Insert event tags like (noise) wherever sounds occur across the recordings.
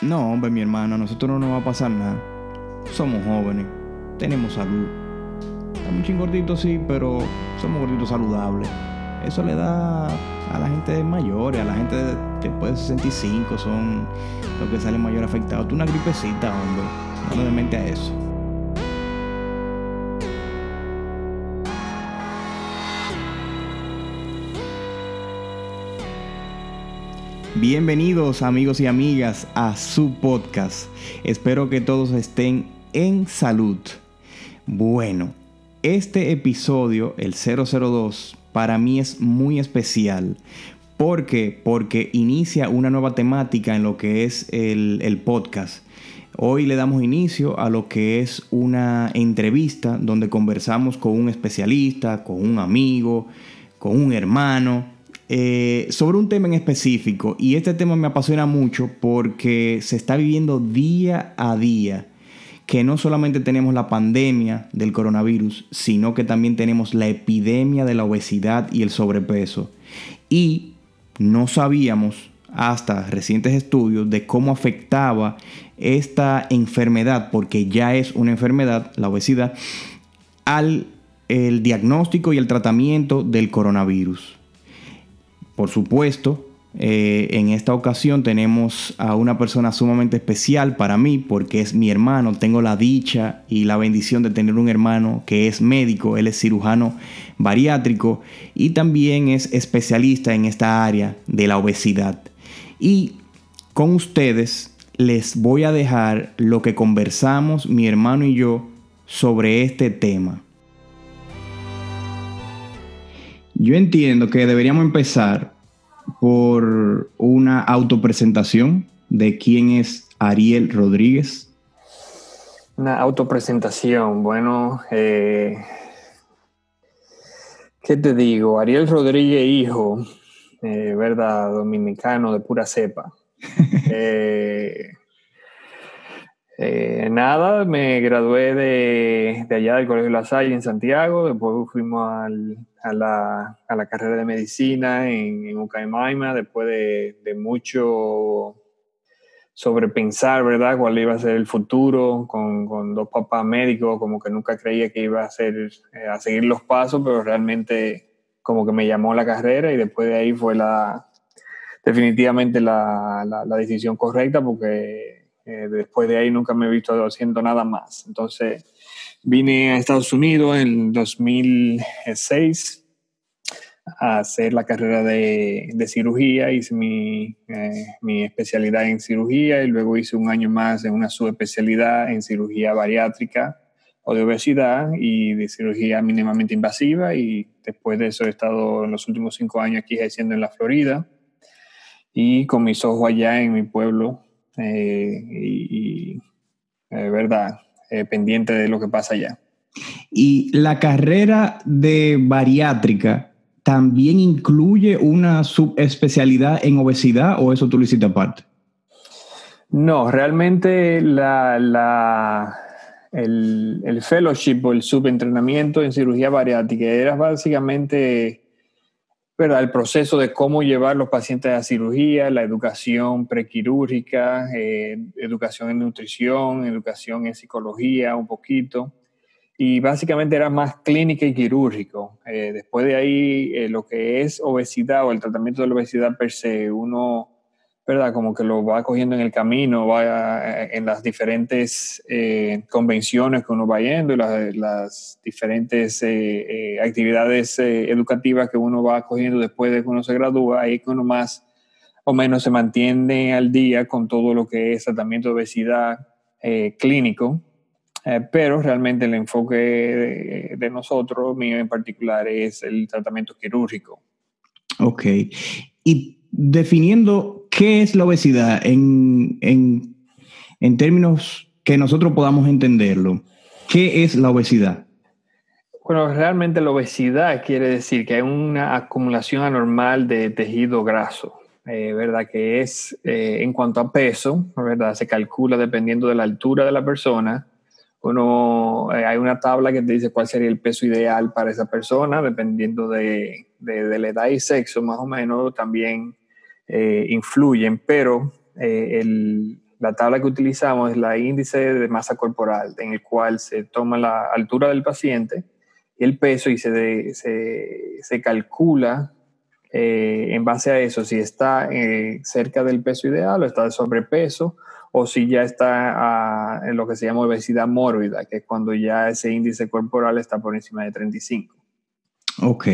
No, hombre, mi hermano, a nosotros no nos va a pasar nada. Somos jóvenes, tenemos salud. Estamos chingorditos, sí, pero somos gorditos saludables. Eso le da a la gente mayor, a la gente después de 65, son los que salen mayor afectados. Tú una gripecita, hombre. No le mente a eso. Bienvenidos amigos y amigas a su podcast. Espero que todos estén en salud. Bueno, este episodio, el 002, para mí es muy especial. ¿Por qué? Porque inicia una nueva temática en lo que es el, el podcast. Hoy le damos inicio a lo que es una entrevista donde conversamos con un especialista, con un amigo, con un hermano eh, sobre un tema en específico. Y este tema me apasiona mucho porque se está viviendo día a día que no solamente tenemos la pandemia del coronavirus, sino que también tenemos la epidemia de la obesidad y el sobrepeso. Y no sabíamos hasta recientes estudios de cómo afectaba esta enfermedad, porque ya es una enfermedad, la obesidad, al el diagnóstico y el tratamiento del coronavirus. Por supuesto, eh, en esta ocasión tenemos a una persona sumamente especial para mí porque es mi hermano. Tengo la dicha y la bendición de tener un hermano que es médico, él es cirujano bariátrico y también es especialista en esta área de la obesidad. Y con ustedes les voy a dejar lo que conversamos mi hermano y yo sobre este tema. Yo entiendo que deberíamos empezar por una autopresentación de quién es Ariel Rodríguez. Una autopresentación, bueno, eh, ¿qué te digo? Ariel Rodríguez, hijo, eh, ¿verdad? Dominicano de pura cepa. (laughs) eh, eh, nada, me gradué de, allá del Colegio La Salle en Santiago, después fuimos a, la, carrera de medicina en, en Ucaymaima, después de, mucho sobrepensar, ¿verdad?, cuál iba a ser el futuro, con, dos papás médicos, como que nunca creía que iba a, ser, eh, a seguir los pasos, pero realmente como que me llamó la carrera y después de ahí fue la definitivamente la, la decisión correcta porque eh, después de ahí nunca me he visto haciendo nada más. Entonces vine a Estados Unidos en 2006 a hacer la carrera de, de cirugía, hice mi, eh, mi, especialidad en cirugía y luego hice un año más en una subespecialidad en cirugía bariátrica o de obesidad y de cirugía mínimamente invasiva y después de eso he estado en los últimos cinco años aquí haciendo en la Florida y con mis ojos allá en mi pueblo eh, y, eh, verdad, eh, pendiente de lo que pasa allá. ¿Y la carrera de bariátrica también incluye una subespecialidad en obesidad o eso tú lo hiciste aparte? No, realmente la, la, el, el, fellowship o el subentrenamiento en cirugía bariátrica era básicamente ¿verdad? el proceso de cómo llevar los pacientes a cirugía, la educación prequirúrgica, eh, educación en nutrición, educación en psicología un poquito. Y básicamente era más clínica y quirúrgico. Eh, después de ahí, eh, lo que es obesidad o el tratamiento de la obesidad per se, uno ¿verdad? Como que lo va cogiendo en el camino, va en las diferentes eh, convenciones que uno va yendo y las, diferentes eh, eh, actividades educativas que uno va cogiendo después de que uno se gradúa, ahí que uno más o menos se mantiene al día con todo lo que es tratamiento de obesidad clínico, pero realmente el enfoque de, de nosotros, mío en particular, es el tratamiento quirúrgico. Ok. Y definiendo qué es la obesidad en, términos que nosotros podamos entenderlo. ¿Qué es la obesidad? Bueno, realmente la obesidad quiere decir que hay una acumulación anormal de tejido graso, eh, ¿verdad? Que es eh, en cuanto a peso, ¿verdad? Se calcula dependiendo de la altura de la persona. Uno, eh, hay una tabla que te dice cuál sería el peso ideal para esa persona, dependiendo de, de la edad y sexo, más o menos. También eh, influyen, pero eh, la tabla que utilizamos es la índice de masa corporal, en el cual se toma la altura del paciente, el peso y se, se, calcula eh, en base a eso si está eh, cerca del peso ideal o está de sobrepeso o si ya está en lo que se llama obesidad mórbida, que es cuando ya ese índice corporal está por encima de 35. Ok.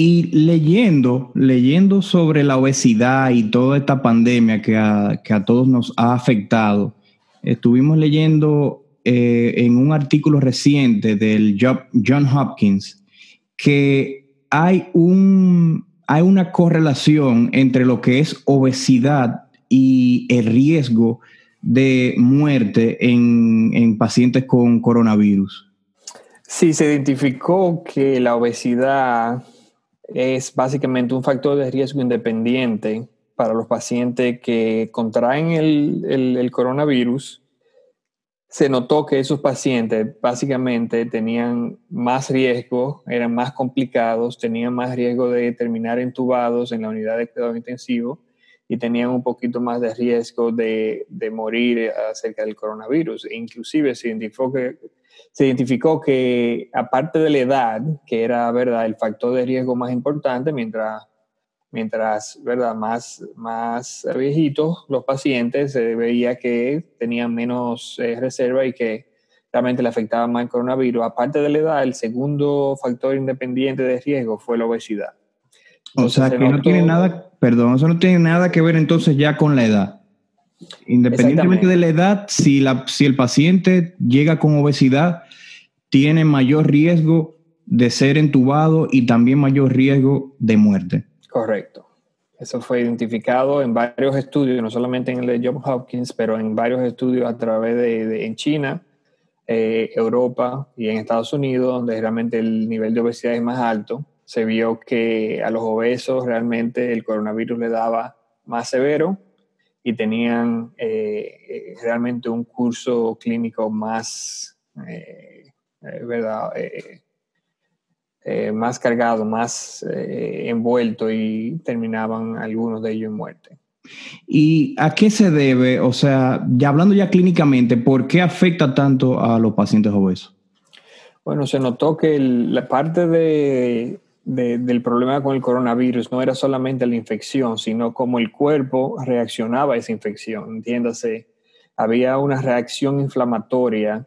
Y leyendo, leyendo sobre la obesidad y toda esta pandemia que a, todos nos ha afectado, estuvimos leyendo eh, en un artículo reciente del John Hopkins que hay, un, hay una correlación entre lo que es obesidad y el riesgo de muerte en, en pacientes con coronavirus. Sí, se identificó que la obesidad es básicamente un factor de riesgo independiente para los pacientes que contraen el, coronavirus. Se notó que esos pacientes básicamente tenían más riesgo, eran más complicados, tenían más riesgo de terminar entubados en la unidad de cuidado intensivo y tenían un poquito más de riesgo de, de morir acerca del coronavirus. E inclusive se identificó que se identificó que aparte de la edad, que era verdad el factor de riesgo más importante, mientras, mientras verdad más, más viejitos los pacientes se veía que tenían menos eh, reserva y que realmente le afectaba más el coronavirus. Aparte de la edad, el segundo factor independiente de riesgo fue la obesidad. O sea, que no tiene nada, perdón, eso no tiene nada que ver entonces ya con la edad. Independientemente de la edad, si, la, si el paciente llega con obesidad, tiene mayor riesgo de ser entubado y también mayor riesgo de muerte. Correcto. Eso fue identificado en varios estudios, no solamente en el de Johns Hopkins, pero en varios estudios a través de, en China, eh, Europa y en Estados Unidos, donde realmente el nivel de obesidad es más alto. Se vio que a los obesos realmente el coronavirus le daba más severo y tenían eh, eh, realmente un curso clínico más, eh, ¿verdad? más cargado, más envuelto y terminaban algunos de ellos en muerte. ¿Y a qué se debe? O sea, ya hablando ya clínicamente, ¿por qué afecta tanto a los pacientes obesos? Bueno, se notó que la parte de del problema con el coronavirus no era solamente la infección, sino cómo el cuerpo reaccionaba a esa infección. Entiéndase, había una reacción inflamatoria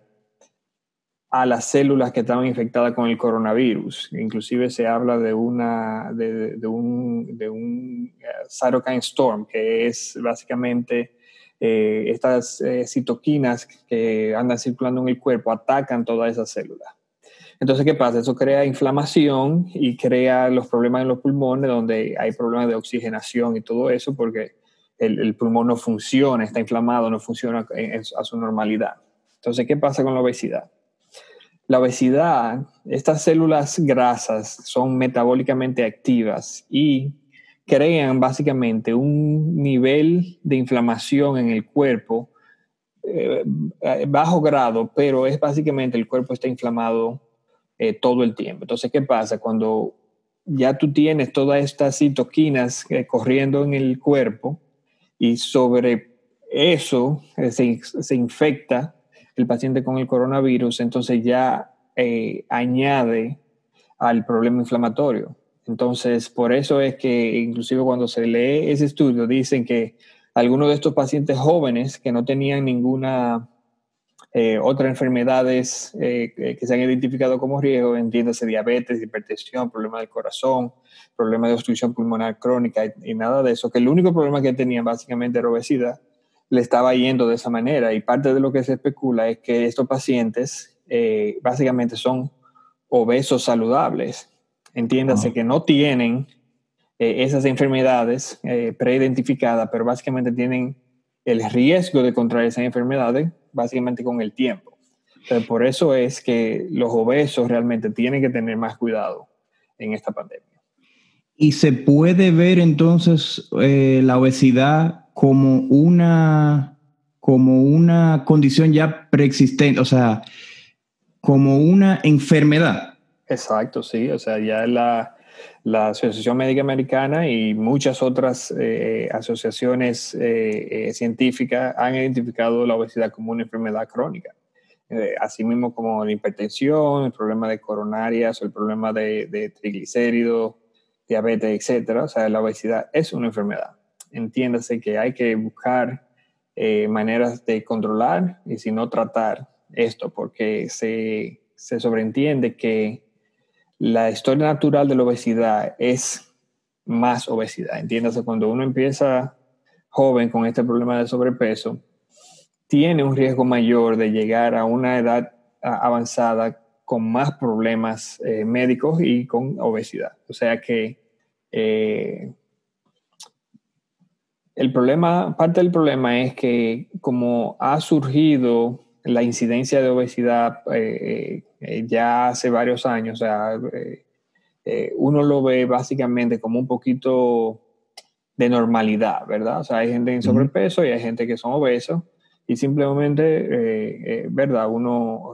a las células que estaban infectadas con el coronavirus. Inclusive se habla de, una, de, un, de un uh, cytokine storm, que es básicamente eh, estas eh, citoquinas que andan circulando en el cuerpo, atacan todas esas células. Entonces, ¿qué pasa? Eso crea inflamación y crea los problemas en los pulmones, donde hay problemas de oxigenación y todo eso, porque el, pulmón no funciona, está inflamado, no funciona a su normalidad. Entonces, ¿qué pasa con la obesidad? La obesidad, estas células grasas son metabólicamente activas y crean básicamente un nivel de inflamación en el cuerpo eh, bajo grado, pero es básicamente el cuerpo está inflamado eh, todo el tiempo. Entonces, ¿qué pasa? Cuando ya tú tienes todas estas citoquinas eh, corriendo en el cuerpo y sobre eso eh, se, infecta el paciente con el coronavirus, entonces ya añade al problema inflamatorio. Entonces, por eso es que inclusive cuando se lee ese estudio, dicen que algunos de estos pacientes jóvenes que no tenían ninguna eh, otras enfermedades eh, que se han identificado como riesgo, entiéndase diabetes, hipertensión, problemas del corazón, problemas de obstrucción pulmonar crónica y, nada de eso, que el único problema que tenían básicamente era obesidad, le estaba yendo de esa manera. Y parte de lo que se especula es que estos pacientes eh, básicamente son obesos saludables. Entiéndase que no tienen esas enfermedades preidentificadas, pero básicamente tienen el riesgo de contraer esas enfermedades básicamente con el tiempo. por eso es que los obesos realmente tienen que tener más cuidado en esta pandemia. Y se puede ver entonces eh, la obesidad como una, como una condición ya preexistente, o sea, como una enfermedad. Exacto, sí, o sea, ya la, la Asociación Médica Americana y muchas otras eh, asociaciones eh, eh, científicas han identificado la obesidad como una enfermedad crónica. asimismo como la hipertensión, el problema de coronarias, el problema de, triglicéridos, diabetes, etcétera. O sea, la obesidad es una enfermedad. Entiéndase que hay que buscar maneras de controlar y si no tratar esto, porque se, se sobreentiende que la historia natural de la obesidad es más obesidad. Entiéndase, cuando uno empieza joven con este problema de sobrepeso, tiene un riesgo mayor de llegar a una edad avanzada con más problemas eh, médicos y con obesidad. O sea que eh, el problema, parte del problema es que como ha surgido la incidencia de obesidad eh, eh, ya hace varios años, o sea, eh, uno lo ve básicamente como un poquito de normalidad, ¿verdad? O sea, hay gente en sobrepeso y hay gente que son obesos y simplemente, ¿verdad? Uno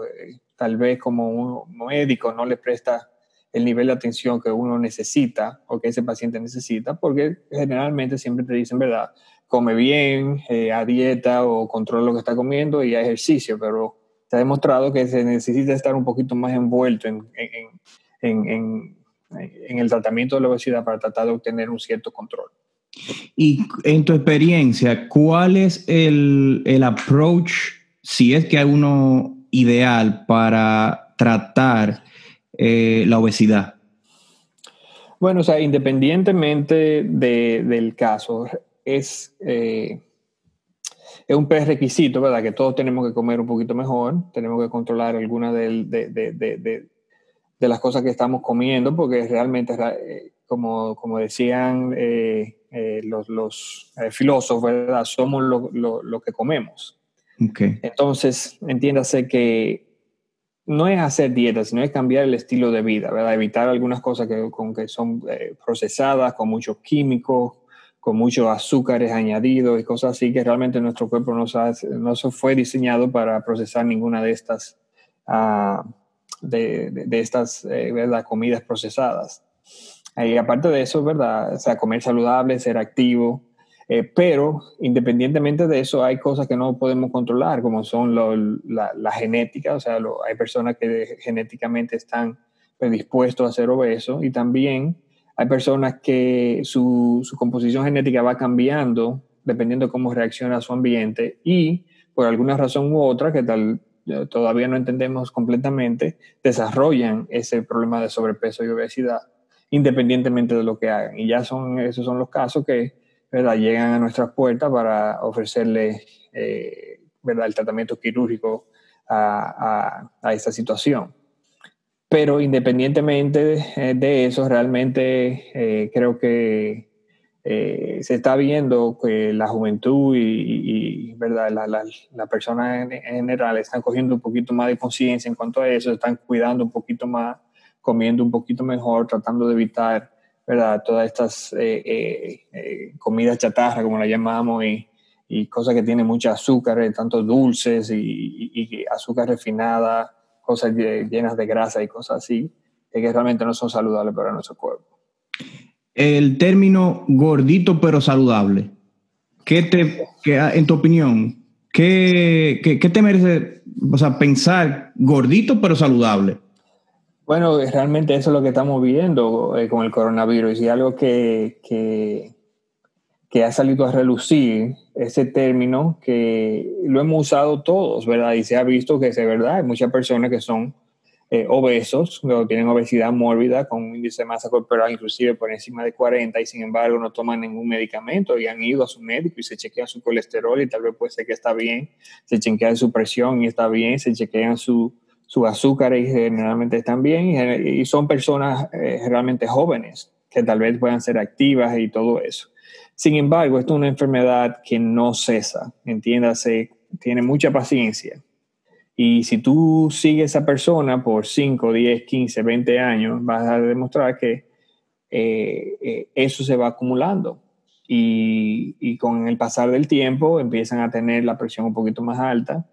tal vez como un médico no le presta el nivel de atención que uno necesita o que ese paciente necesita, porque generalmente siempre te dicen, ¿verdad? Come bien, eh, a dieta o controla lo que está comiendo y a ejercicio, pero se ha demostrado que se necesita estar un poquito más envuelto en, en, en, en, el tratamiento de la obesidad para tratar de obtener un cierto control. Y en tu experiencia, ¿cuál es el, el approach, si es que hay uno ideal para tratar eh, la obesidad? Bueno, o sea, independientemente de, del caso, es, eh, es un prerequisito, ¿verdad? Que todos tenemos que comer un poquito mejor, tenemos que controlar algunas de, de, las cosas que estamos comiendo, porque realmente, eh, como, como decían eh, los, los filósofos, ¿verdad? Somos lo, lo, que comemos. Okay. Entonces, entiéndase que no es hacer dieta, sino es cambiar el estilo de vida, ¿verdad? Evitar algunas cosas que, con que son procesadas, con muchos químicos, con muchos azúcares añadidos y cosas así que realmente nuestro cuerpo no, no se fue diseñado para procesar ninguna de estas, uh, de, de, estas eh, comidas procesadas. Y aparte de eso, ¿verdad? Sea, comer saludable, ser activo, eh, pero independientemente de eso, hay cosas que no podemos controlar, como son la, la, genética, o sea, hay personas que genéticamente están predispuestos a ser obesos y también hay personas que su, composición genética va cambiando dependiendo de cómo reacciona su ambiente y por alguna razón u otra que tal eh, todavía no entendemos completamente, desarrollan ese problema de sobrepeso y obesidad independientemente de lo que hagan. Y ya son, esos son los casos que ¿verdad? llegan a nuestras puertas para ofrecerle eh, ¿verdad? el tratamiento quirúrgico a, a esta situación. Pero independientemente de, eso, realmente eh, creo que eh, se está viendo que la juventud y, ¿verdad? Las la, personas en, general están cogiendo un poquito más de conciencia en cuanto a eso, están cuidando un poquito más, comiendo un poquito mejor, tratando de evitar ¿verdad? todas estas eh, comidas chatarra, como la llamamos, y, cosas que tienen mucho azúcar, tanto dulces y azúcar refinada cosas llenas de grasa y cosas así, que realmente no son saludables para nuestro cuerpo. El término gordito pero saludable, ¿qué te, en tu opinión, qué, qué, te merece o sea, pensar gordito pero saludable? Bueno, realmente eso es lo que estamos viendo eh, con el coronavirus y algo que, que, que ha salido a relucir ese término que lo hemos usado todos, ¿verdad? Y se ha visto que es verdad, hay muchas personas que son eh, obesos, o tienen obesidad mórbida con un índice de masa corporal inclusive por encima de 40 y sin embargo no toman ningún medicamento y han ido a su médico y se chequean su colesterol y tal vez puede ser que está bien, se chequean su presión y está bien, se chequean su, su azúcar y generalmente están bien y, son personas eh, realmente jóvenes que tal vez puedan ser activas y todo eso. Sin embargo, esto es una enfermedad que no cesa, entiéndase, tiene mucha paciencia. Y si tú sigues a esa persona por 5, 10, 15, 20 años, vas a demostrar que eh, eh, eso se va acumulando. Y, con el pasar del tiempo empiezan a tener la presión un poquito más alta,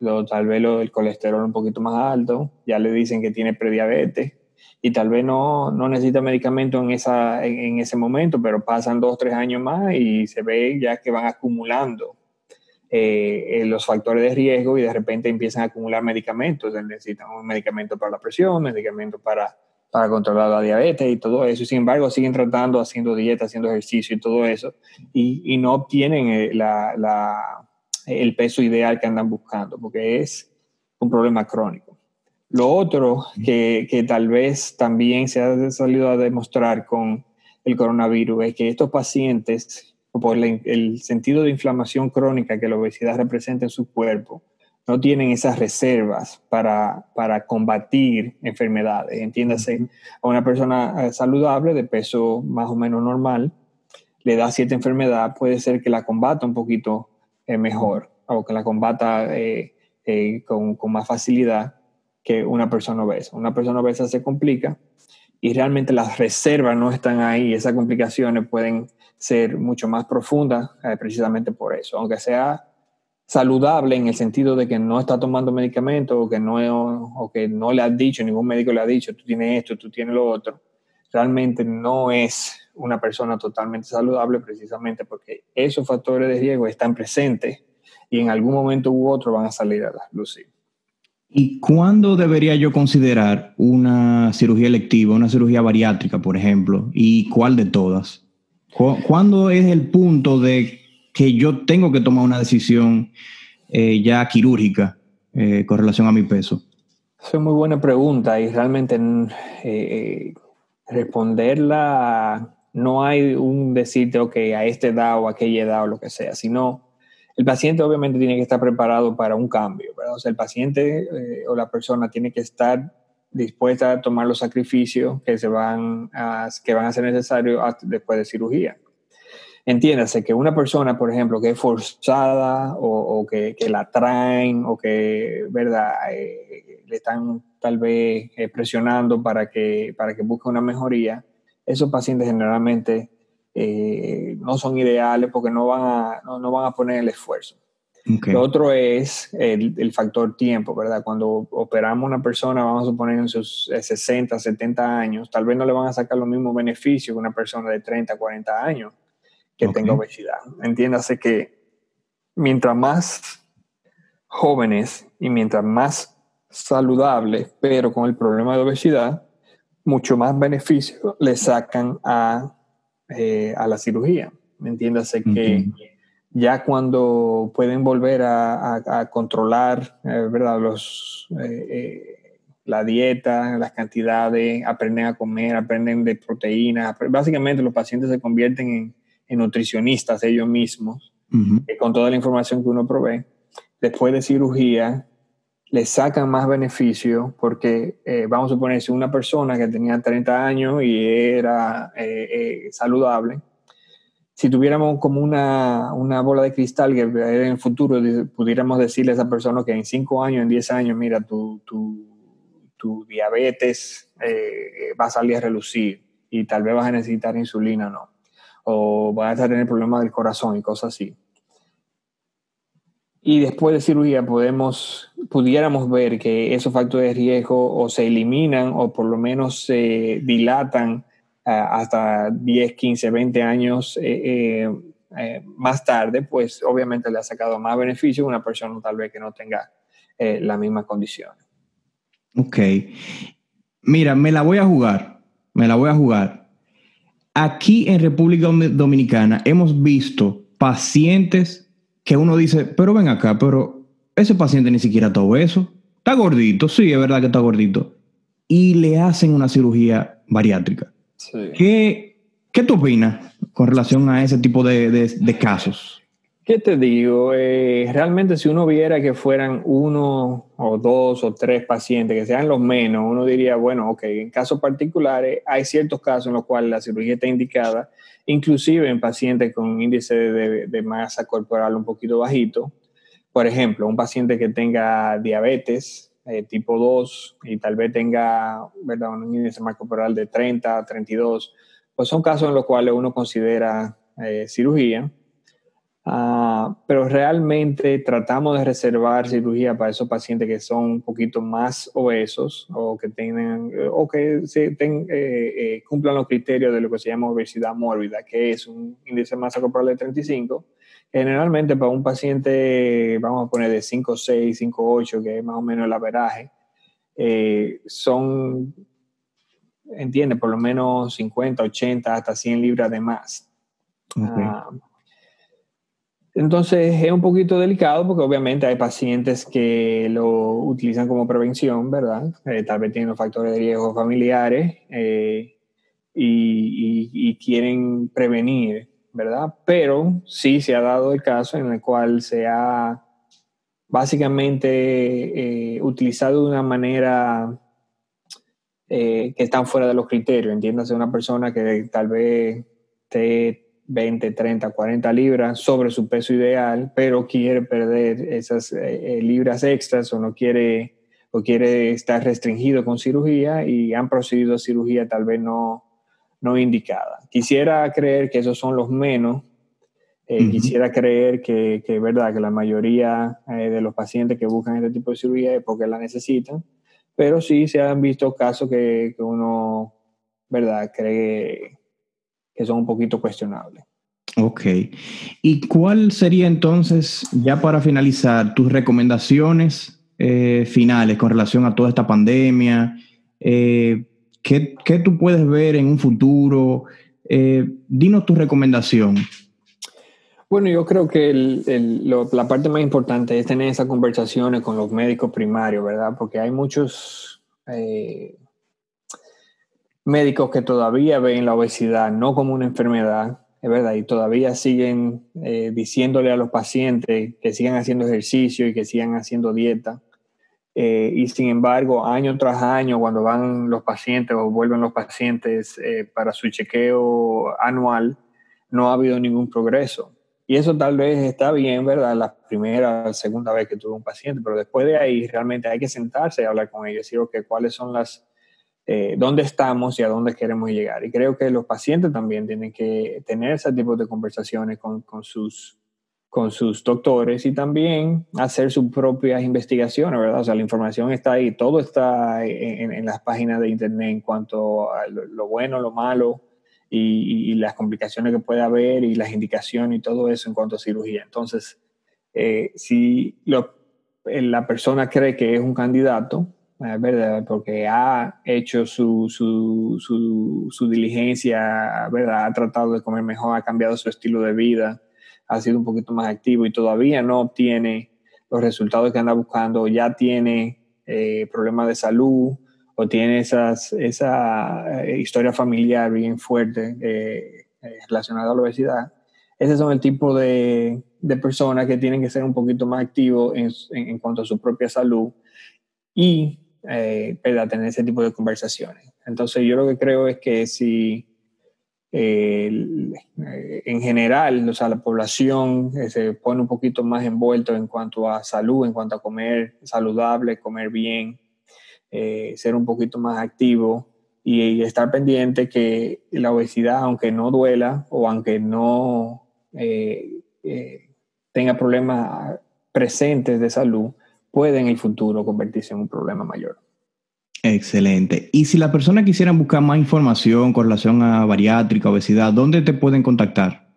lo, tal vez lo, el colesterol un poquito más alto, ya le dicen que tiene prediabetes, y tal vez no, no necesita medicamento en, esa, en, ese momento, pero pasan dos, tres años más y se ve ya que van acumulando eh, los factores de riesgo y de repente empiezan a acumular medicamentos. Necesitan un medicamento para la presión, medicamento para, para controlar la diabetes y todo eso. Sin embargo, siguen tratando, haciendo dieta, haciendo ejercicio y todo eso, y, y no obtienen eh, la, la, el peso ideal que andan buscando, porque es un problema crónico. Lo otro que, que, tal vez también se ha salido a demostrar con el coronavirus es que estos pacientes, por el sentido de inflamación crónica que la obesidad representa en su cuerpo, no tienen esas reservas para, para combatir enfermedades. Entiéndase, a una persona eh, saludable de peso más o menos normal, le da cierta enfermedad, puede ser que la combata un poquito eh, mejor o que la combata eh, con, con más facilidad que una persona obesa. Una persona obesa se complica y realmente las reservas no están ahí. Esas complicaciones pueden ser mucho más profundas eh, precisamente por eso. Aunque sea saludable en el sentido de que no está tomando medicamentos o que no, o que no le ha dicho, ningún médico le ha dicho, tú tienes esto, tú tienes lo otro, realmente no es una persona totalmente saludable precisamente porque esos factores de riesgo están presentes y en algún momento u otro van a salir a la luz. ¿Y cuándo debería yo considerar una cirugía electiva, una cirugía bariátrica, por ejemplo? ¿Y cuál de todas? ¿Cuándo es el punto de que yo tengo que tomar una decisión eh, ya quirúrgica eh, con relación a mi peso? Es muy buena pregunta y realmente eh, responderla no hay un decirte, a esta edad o a aquella edad o lo que sea, sino el paciente obviamente tiene que estar preparado para un cambio, ¿verdad? O sea, el paciente eh, o la persona tiene que estar dispuesta a tomar los sacrificios que, se van, a, que van a ser necesarios después de cirugía. Entiéndase que una persona, por ejemplo, que es forzada o, que, la traen o que, ¿verdad?, eh, le están tal vez eh, presionando para que, para que busque una mejoría, esos pacientes generalmente eh, no son ideales porque no van a, no, van a poner el esfuerzo. Lo otro es el, factor tiempo, ¿verdad? Cuando operamos una persona, vamos a suponer en sus 60, eh, 70 años, tal vez no le van a sacar los mismos beneficios que una persona de 30, 40 años que tenga obesidad. Entiéndase que mientras más jóvenes y mientras más saludables, pero con el problema de obesidad, mucho más beneficio le sacan a eh, a la cirugía. Entiéndase que ya cuando pueden volver a, controlar, eh, ¿verdad? Los, eh, la dieta, las cantidades, aprenden a comer, aprenden de proteínas. Básicamente los pacientes se convierten en, nutricionistas ellos mismos, con toda la información que uno provee. Después de cirugía, le sacan más beneficio porque, eh, vamos a suponer, si una persona que tenía 30 años y era eh, eh, saludable, si tuviéramos como una, una, bola de cristal que en el futuro pudiéramos decirle a esa persona que en 5 años, en 10 años, mira, tu, tu, tu diabetes va a salir a relucir y tal vez vas a necesitar insulina, no. O vas a tener problemas del corazón y cosas así y después de cirugía podemos, pudiéramos ver que esos factores de riesgo o se eliminan o por lo menos se dilatan uh, hasta 10, 15, 20 años eh, eh, eh, más tarde, pues obviamente le ha sacado más beneficio a una persona tal vez que no tenga la misma condición. Ok. Mira, me la voy a jugar, me la voy a jugar. Aquí en República Dominicana hemos visto pacientes que uno dice, pero ven acá, pero ese paciente ni siquiera está obeso, está gordito, sí, es verdad que está gordito, y le hacen una cirugía bariátrica. ¿Qué, ¿Qué tú opinas con relación a ese tipo de, de, casos? ¿Qué te digo? Eh, realmente si uno viera que fueran uno o dos o tres pacientes, que sean los menos, uno diría, bueno, ok, en casos particulares hay ciertos casos en los cuales la cirugía está indicada inclusive en pacientes con índice de, masa corporal un poquito bajito. Por ejemplo, un paciente que tenga diabetes eh, tipo 2 y tal vez tenga ¿verdad? un índice de masa corporal de 30, 32, pues son casos en los cuales uno considera eh, cirugía. Ah, pero realmente tratamos de reservar cirugía para esos pacientes que son un poquito más obesos o que tengan o que se ten, eh, eh, cumplan los criterios de lo que se llama obesidad mórbida, que es un índice de masa corporal de 35. Generalmente para un paciente, vamos a poner de 5,6, 5,8, que es más o menos el averaje, eh, son, entiende, por lo menos 50, 80, hasta 100 libras de más. Ah, entonces es un poquito delicado porque obviamente hay pacientes que lo utilizan como prevención, ¿verdad? Eh, tal vez tienen factores de riesgo familiares eh, y, quieren prevenir, ¿verdad? Pero sí se ha dado el caso en el cual se ha básicamente eh, utilizado de una manera que están fuera de los criterios. Entiéndase una persona que tal vez te 20, 30, 40 libras sobre su peso ideal, pero quiere perder esas eh, eh, libras extras o no quiere o quiere estar restringido con cirugía y han procedido a cirugía tal vez no, no indicada. Quisiera creer que esos son los menos. Eh, quisiera creer que, que, verdad que la mayoría de los pacientes que buscan este tipo de cirugía es porque la necesitan, pero sí se han visto casos que, que uno, verdad, cree que son un poquito cuestionables. Ok. ¿Y cuál sería entonces, ya para finalizar, tus recomendaciones eh, finales con relación a toda esta pandemia? Eh, ¿qué, tú puedes ver en un futuro? Eh, dinos tu recomendación. Bueno, yo creo que la parte más importante es tener esas conversaciones con los médicos primarios, ¿verdad? Porque hay muchos médicos que todavía ven la obesidad no como una enfermedad, es verdad, y todavía siguen eh, diciéndole a los pacientes que sigan haciendo ejercicio y que sigan haciendo dieta. Eh, y sin embargo, año tras año, cuando van los pacientes o vuelven los pacientes eh, para su chequeo anual, no ha habido ningún progreso. Y eso tal vez está bien, ¿verdad? La primera, segunda vez que tuve un paciente, pero después de ahí realmente hay que sentarse y hablar con ellos, decir, ok, ¿cuáles son las eh, dónde estamos y a dónde queremos llegar. Y creo que los pacientes también tienen que tener ese tipo de conversaciones con, con sus, con sus doctores y también hacer sus propias investigaciones, ¿verdad? O sea, la información está ahí, todo está en, las páginas de Internet en cuanto a lo, bueno, lo malo y, las complicaciones que puede haber y las indicaciones y todo eso en cuanto a cirugía. Entonces, eh, si lo, la persona cree que es un candidato, ¿verdad? Porque ha hecho su, su, su, su, diligencia, ¿verdad? Ha tratado de comer mejor, ha cambiado su estilo de vida, ha sido un poquito más activo y todavía no obtiene los resultados que anda buscando, ya tiene eh, problemas de salud o tiene esas, esa eh, historia familiar bien fuerte eh, relacionada a la obesidad. Ese son el tipo de, de personas que tienen que ser un poquito más activos en, en, en cuanto a su propia salud y eh, tener ese tipo de conversaciones. Entonces yo lo que creo es que si eh, en general, o sea, la población eh, se pone un poquito más envuelto en cuanto a salud, en cuanto a comer saludable, comer bien, eh, ser un poquito más activo y, estar pendiente que la obesidad, aunque no duela o aunque no tenga problemas presentes de salud, puede en el futuro convertirse en un problema mayor. Excelente. Y si la persona quisiera buscar más información con relación a bariátrica, obesidad, ¿dónde te pueden contactar?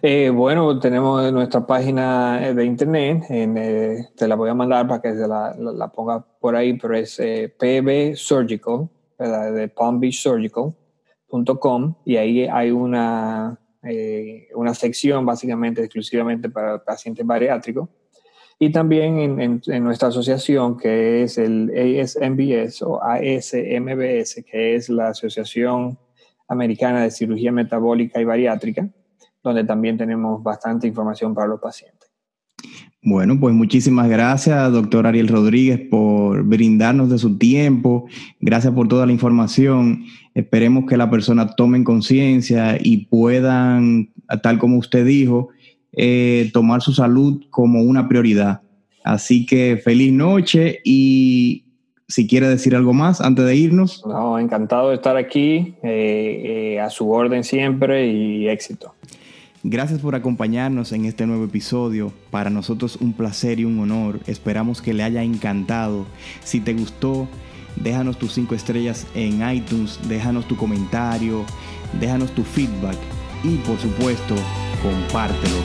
Eh, bueno, tenemos nuestra página de internet, eh, te la voy a mandar para que se la, ponga por ahí, pero es eh, PB Surgical, ¿verdad? de palmbeachsurgical.com y ahí hay una, una sección básicamente exclusivamente para pacientes bariátricos y también en, nuestra asociación, que es el ASMBS o ASMBS, que es la Asociación Americana de Cirugía Metabólica y Bariátrica, donde también tenemos bastante información para los pacientes. Bueno, pues muchísimas gracias, doctor Ariel Rodríguez, por brindarnos de su tiempo. Gracias por toda la información. Esperemos que la persona tomen conciencia y puedan, tal como usted dijo, eh, tomar su salud como una prioridad. Así que feliz noche y si quiere decir algo más antes de irnos. No, encantado de estar aquí, eh, eh, a su orden siempre y éxito. Gracias por acompañarnos en este nuevo episodio. Para nosotros un placer y un honor. Esperamos que le haya encantado. Si te gustó, déjanos tus 5 estrellas en iTunes, déjanos tu comentario, déjanos tu feedback y por supuesto, compártelo